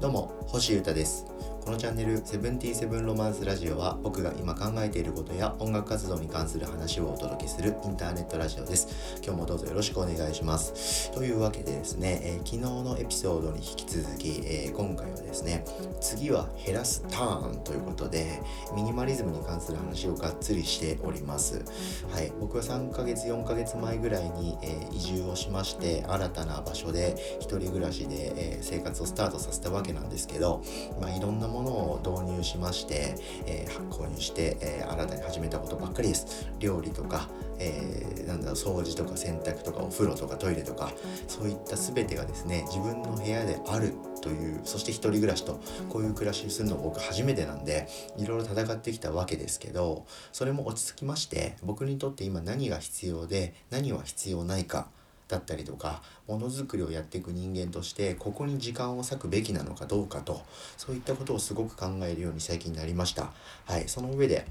どうも星優太です。このチャンネル「セブンティーセブンロマンスラジオ」は僕が今考えていることや音楽活動に関する話をお届けするインターネットラジオです。今日もどうぞよろしくお願いします。というわけでですね、えー、昨日のエピソードに引き続き、えー、今回はですね次は減らすターンということでミニマリズムに関する話をがっつりしております。はい僕は3ヶ月4ヶ月前ぐらいに、えー、移住をしまして新たな場所で一人暮らしで、え生活をスタートさせたわけなんですけどまあいろんなものを導入しまして、えー、購入して、えー、新たに始めたことばっかりです。料理とか、えー、なんだろう掃除とか洗濯とかお風呂とかトイレとかそういった全てがですね自分の部屋であるというそして一人暮らしとこういう暮らしをするの僕初めてなんでいろいろ戦ってきたわけですけどそれも落ち着きまして僕にとって今何が必要で何は必要ないかだったりとかものづくりをやっていく人間としてここに時間を割くべきなのかどうかとそういったことをすごく考えるように最近なりましたはいその上で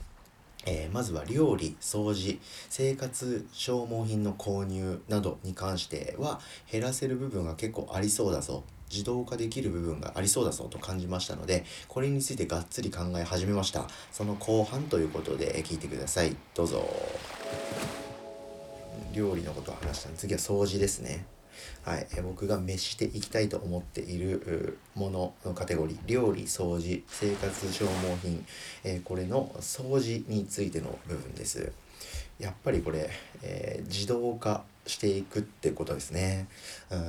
えー、まずは料理、掃除、生活消耗品の購入などに関しては減らせる部分が結構ありそうだぞ。自動化できる部分がありそうだぞと感じましたので、これについてがっつり考え始めました。その後半ということで聞いてください。どうぞ。料理のことを話したの次は掃除ですね。はい、え僕が召していきたいと思っているもののカテゴリー料理掃除生活消耗品、え、これの掃除についての部分ですやっぱりこれ、えー、自動化していくってことですね。うん、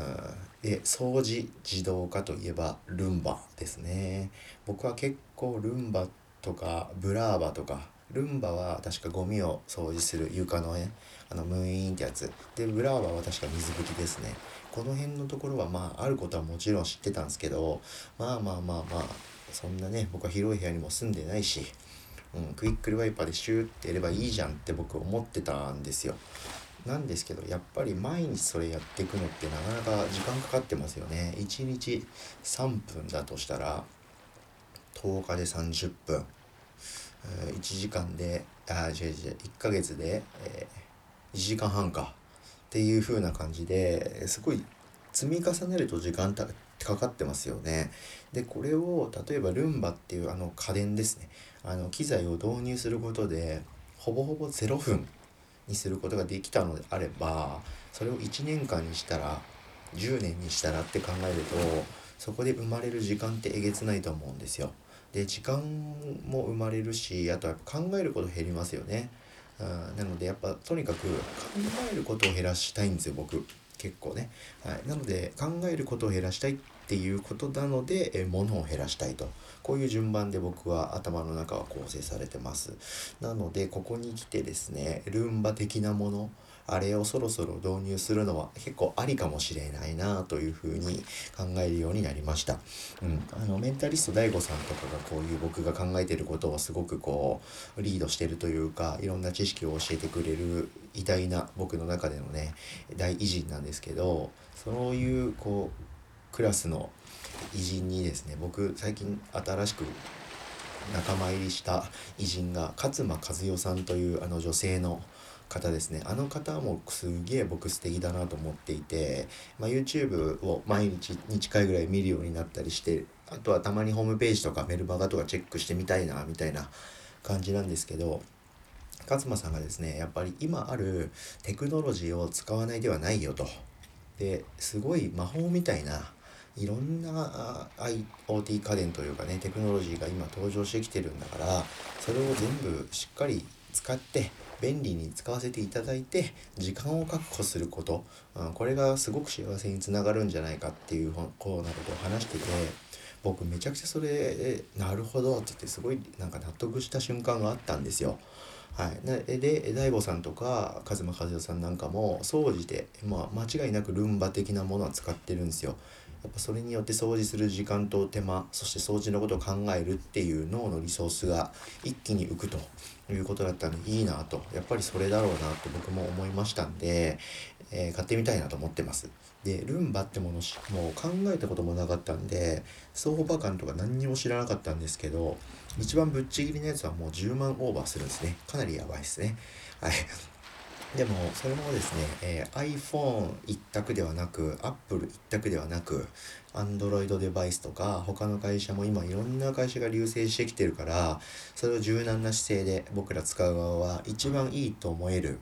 で掃除自動化といえばルンバですね。僕は結構ルンバとかブラーバとかルンバは確かゴミを掃除する床のねあのムーインってやつ。でブラーバは確か水拭きですね。この辺のところはまああることはもちろん知ってたんですけどまあまあまあまあそんなね僕は広い部屋にも住んでないし、うん、クイックルワイパーでシューってやればいいじゃんって僕思ってたんですよ。なんですけどやっぱり毎日それやっていくのってなかなか時間かかってますよね。1日3分だとしたら10日で30分。1時間であ違う違う1ヶ月で、えー、1時間半かっていう風な感じですごい積み重ねると時間たかかってますよね。でこれを例えばルンバっていうあの家電ですねあの機材を導入することでほぼほぼ0分にすることができたのであればそれを1年間にしたら10年にしたらって考えるとそこで生まれる時間ってえげつないと思うんですよ。で時間も生まれるしあとは考えること減りますよね。うん、なのでやっぱとにかく考えることを減らしたいんですよ僕結構ね。はい、なので考えることを減らしたいっていうことなので、え物を減らしたいとこういう順番で僕は頭の中は構成されてます。なのでここに来てですねルンバ的なものあれをそろそろ導入するのは結構ありかもしれないなというふうに考えるようになりました。うん、あのメンタリスト DAIGO さんとかがこういう僕が考えてることをすごくこうリードしてるというかいろんな知識を教えてくれる偉大な僕の中でのね大偉人なんですけどそういうこうクラスの偉人にですね僕最近新しく仲間入りした偉人が勝間和代さんというあの女性の方ですね。あの方もすげえ僕素敵だなと思っていて、まあ、YouTube を毎日に近いぐらい見るようになったりしてあとはたまにホームページとかメルマガとかチェックしてみたいなみたいな感じなんですけど勝間さんがですねやっぱり今あるテクノロジーを使わないではないよと。ですごい魔法みたいないろんな IoT 家電というかねテクノロジーが今登場してきてるんだからそれを全部しっかり使って便利に使わせていただいて時間を確保すること、うん、これがすごく幸せにつながるんじゃないかっていうこうなことを話してて僕めちゃくちゃそれなるほどって言ってすごいなんか納得した瞬間があったんですよ。はい、で DAIGO さんとか和間和代さんなんかも総じて、まあ、間違いなくルンバ的なものは使ってるんですよ。やっぱそれによって掃除する時間と手間そして掃除のことを考えるっていう脳のリソースが一気に浮くということだったんでいいなとやっぱりそれだろうなと僕も思いましたんで、えー、買ってみたいなと思ってます。でルンバってものしもう考えたこともなかったんで相場感とか何にも知らなかったんですけど一番ぶっちぎりのやつはもう10万オーバーするんですね。かなりやばいですね。はい。でもそれもですね、えー、iPhone 一択ではなく Apple 一択ではなく Android デバイスとか他の会社も今いろんな会社が流星してきてるからそれを柔軟な姿勢で僕ら使う側は一番いいと思える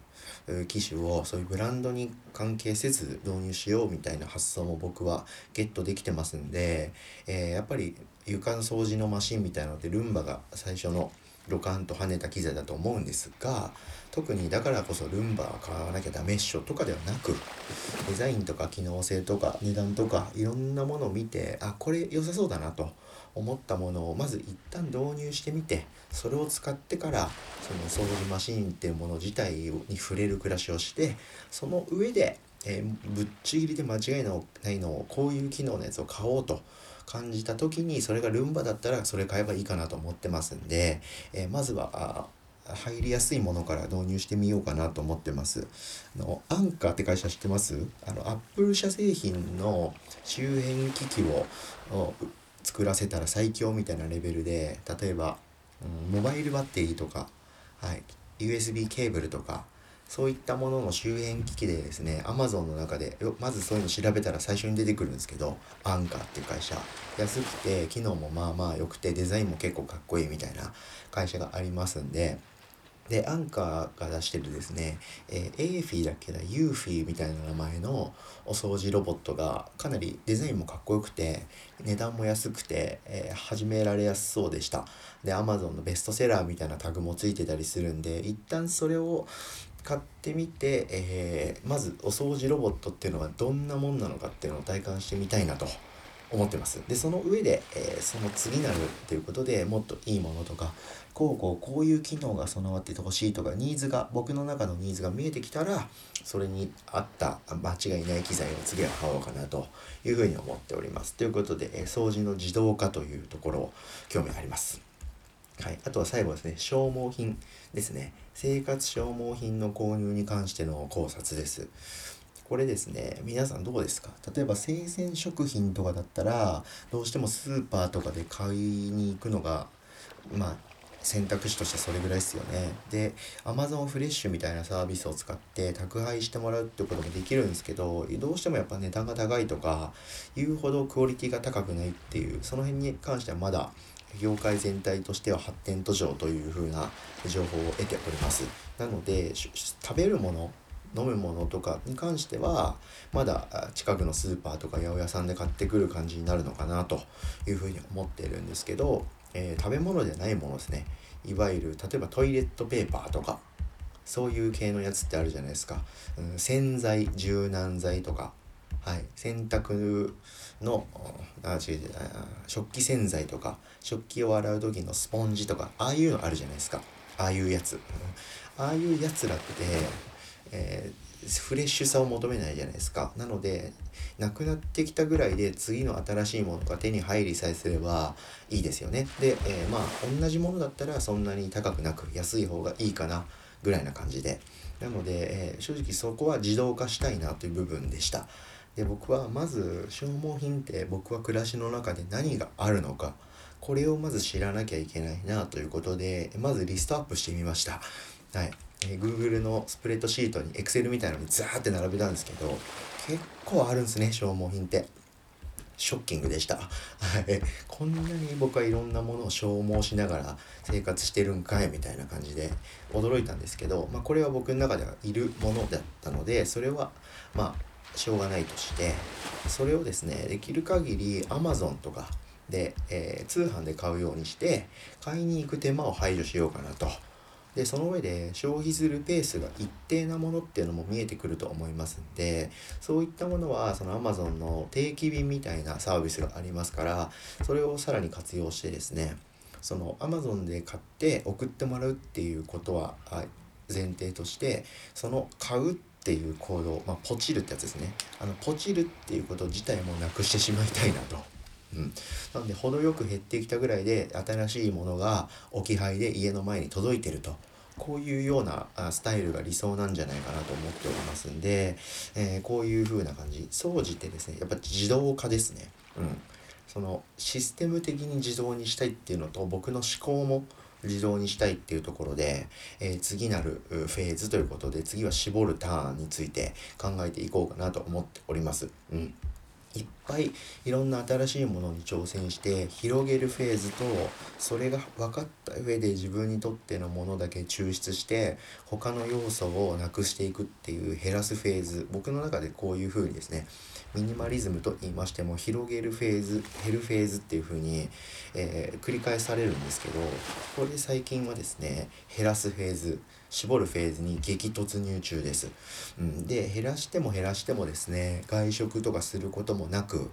機種をそういうブランドに関係せず導入しようみたいな発想も僕はゲットできてますんで、えー、やっぱり床の掃除のマシンみたいなのでルンバが最初のドカンと跳ねた機材だと思うんですが特にだからこそルンバを買わなきゃダメっしょとかではなくデザインとか機能性とか値段とかいろんなものを見てあこれ良さそうだなと思ったものをまず一旦導入してみてそれを使ってからその掃除マシーンっていうもの自体に触れる暮らしをしてその上で、えー、ぶっちぎりで間違いのないのをこういう機能のやつを買おうと感じた時にそれがルンバだったらそれ買えばいいかなと思ってますんで、えー、まずは入りやすいものから導入してみようかなと思ってます。あのアンカーって会社知ってます？あのアップル社製品の周辺機器を作らせたら最強みたいなレベルで例えば、うん、モバイルバッテリーとか、はい、USB ケーブルとかそういったものの周辺機器でですね Amazon の中でまずそういうの調べたら最初に出てくるんですけどアンカーっていう会社安くて機能もまあまあ良くてデザインも結構かっこいいみたいな会社がありますんでで、アンカーが出してるですね、えー、エーフィーだっけな、ユーフィーみたいな名前のお掃除ロボットがかなりデザインもかっこよくて、値段も安くて、えー、始められやすそうでした。で、Amazon のベストセラーみたいなタグもついてたりするんで、一旦それを買ってみて、えー、まずお掃除ロボットっていうのはどんなもんなのかっていうのを体感してみたいなと。思ってます。で、その上で、えー、その次なるっていうことでもっといいものとか、こうこうこういう機能が備わっててほしいとか、ニーズが、僕の中のニーズが見えてきたら、それに合った間違いない機材を次は買おうかなというふうに思っております。ということで、えー、掃除の自動化というところを興味あります。はい、あとは最後ですね、消耗品ですね。生活消耗品の購入に関しての考察です。これですね、皆さんどうですか？例えば生鮮食品とかだったら、どうしてもスーパーとかで買いに行くのが、まあ、選択肢としてそれぐらいですよね。で、Amazon フレッシュみたいなサービスを使って宅配してもらうってこともできるんですけど、どうしてもやっぱ値段が高いとか、言うほどクオリティが高くないっていう、その辺に関してはまだ業界全体としては発展途上というふうな情報を得ております。なので、食べるもの飲むものとかに関してはまだ近くのスーパーとか八百屋さんで買ってくる感じになるのかなというふうに思っているんですけど、えー、食べ物じゃないものですね。いわゆる例えばトイレットペーパーとかそういう系のやつってあるじゃないですか、うん、洗剤柔軟剤とか。はい。洗濯のあ違う違う食器洗剤とか食器を洗う時のスポンジとかああいうのあるじゃないですか。ああいうやつ、ああいうやつらってえー、フレッシュさを求めないじゃないですか。なのでなくなってきたぐらいで次の新しいものが手に入りさえすればいいですよね。で、えー、まあ同じものだったらそんなに高くなく安い方がいいかなぐらいな感じで。なので、えー、正直そこは自動化したいなという部分でした。で僕はまず消耗品って僕は暮らしの中で何があるのかこれをまず知らなきゃいけないなということでまずリストアップしてみましたはいえー、Google のスプレッドシートに Excel みたいなのにザーって並べたんですけど結構あるんですね消耗品ってショッキングでした。はい。こんなに僕はいろんなものを消耗しながら生活してるんかいみたいな感じで驚いたんですけど、まあこれは僕の中ではいるものだったので、それはまあしょうがないとして、それをですね、できる限り Amazon とかで、えー、通販で買うようにして、買いに行く手間を排除しようかなと。でその上で消費するペースが一定なものっていうのも見えてくると思いますんでそういったものはその Amazon の定期便みたいなサービスがありますからそれをさらに活用してですねその Amazon で買って送ってもらうっていうことは前提としてその買うってっていう行動、まあ、ポチるってやつですね。あのポチるっていうこと自体もなくしてしまいたいなと。うん、なので程よく減ってきたぐらいで新しいものが置き配で家の前に届いてると。こういうようなスタイルが理想なんじゃないかなと思っておりますんで、えー、こういう風な感じ。掃除ってですねやっぱ自動化ですね。うん。そのシステム的に自動にしたいっていうのと僕の思考も自動にしたいっていうところで、えー、次なるフェーズということで次は絞るターンについて考えていこうかなと思っております。うんいっぱいいろんな新しいものに挑戦して広げるフェーズとそれが分かった上で自分にとってのものだけ抽出して他の要素をなくしていくっていう減らすフェーズ。僕の中でこういうふうにですねミニマリズムと言いましても広げるフェーズ減るフェーズっていうふうに、えー、繰り返されるんですけどこれ最近はですね減らすフェーズ。絞るフェーズに激突入中です。うん、で減らしても減らしてもですね外食とかすることもなく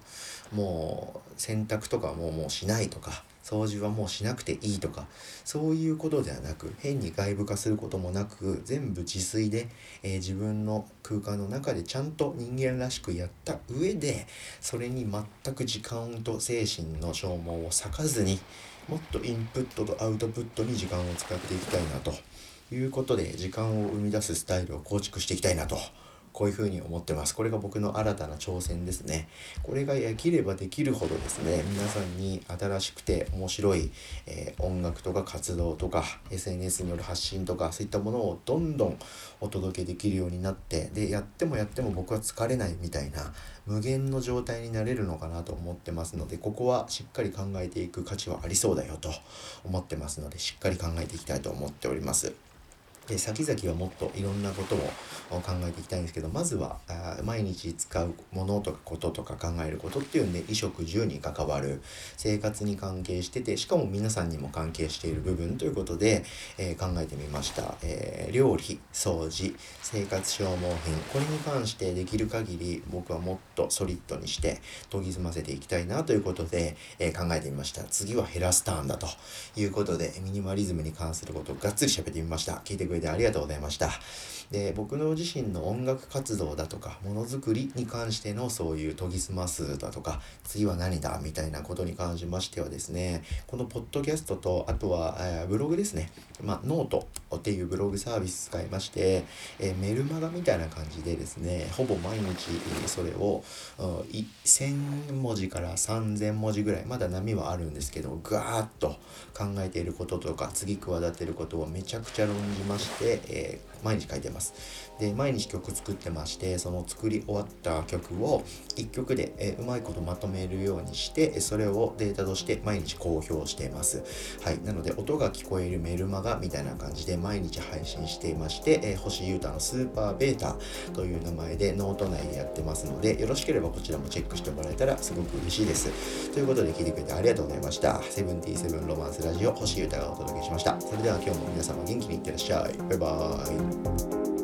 もう洗濯とかももうしないとか掃除はもうしなくていいとかそういうことではなく変に外部化することもなく全部自炊で、えー、自分の空間の中でちゃんと人間らしくやった上でそれに全く時間と精神の消耗を割かずにもっとインプットとアウトプットに時間を使っていきたいなということで時間を生み出すスタイルを構築していきたいなとこういうふうに思ってます。これが僕の新たな挑戦ですね。これができればできるほどですね、皆さんに新しくて面白い、えー、音楽とか活動とか SNS による発信とかそういったものをどんどんお届けできるようになって、で、やってもやっても僕は疲れないみたいな無限の状態になれるのかなと思ってますので、ここはしっかり考えていく価値はありそうだよと思ってますので、しっかり考えていきたいと思っております。で先々はもっといろんなことを考えていきたいんですけどまずはあ毎日使うものとかこととか考えることっていうんで衣食住に関わる生活に関係しててしかも皆さんにも関係している部分ということで、えー、考えてみました、えー、料理掃除生活消耗品これに関してできる限り僕はもっとソリッドにして研ぎ澄ませていきたいなということで、えー、考えてみました。次は減らすターンだということでミニマリズムに関することをがっつり喋ってみました。聞いてくれてありがとうございました。で、僕の自身の音楽活動だとか、ものづくりに関してのそういう研ぎ澄ますだとか、次は何だみたいなことに関しましてはですね、このポッドキャストと、あとは、えー、ブログですね。まあ、ノートっていうブログサービス使いまして、えー、メルマガみたいな感じでですね、ほぼ毎日それを、1000文字から3000文字ぐらい、まだ波はあるんですけど、ガーッと考えていることとか、次企てることをめちゃくちゃ論じまして、えー、毎日書いてます。で、毎日曲作ってまして、その作り終わった曲を1曲で、えー、うまいことまとめるようにして、それをデータとして毎日公表しています。はい。なので、音が聞こえるメルマガみたいな感じで毎日配信していまして、えー、星優太のスーパーベータという名前でノート内でやってますので、よろしければこちらもチェックしてもらえたらすごく嬉しいです。ということで聞いてくれてありがとうございました。セブンティーセブンロマンスラジオ星優太がお届けしました。それでは今日も皆様元気にいってらっしゃい。バイバーイ。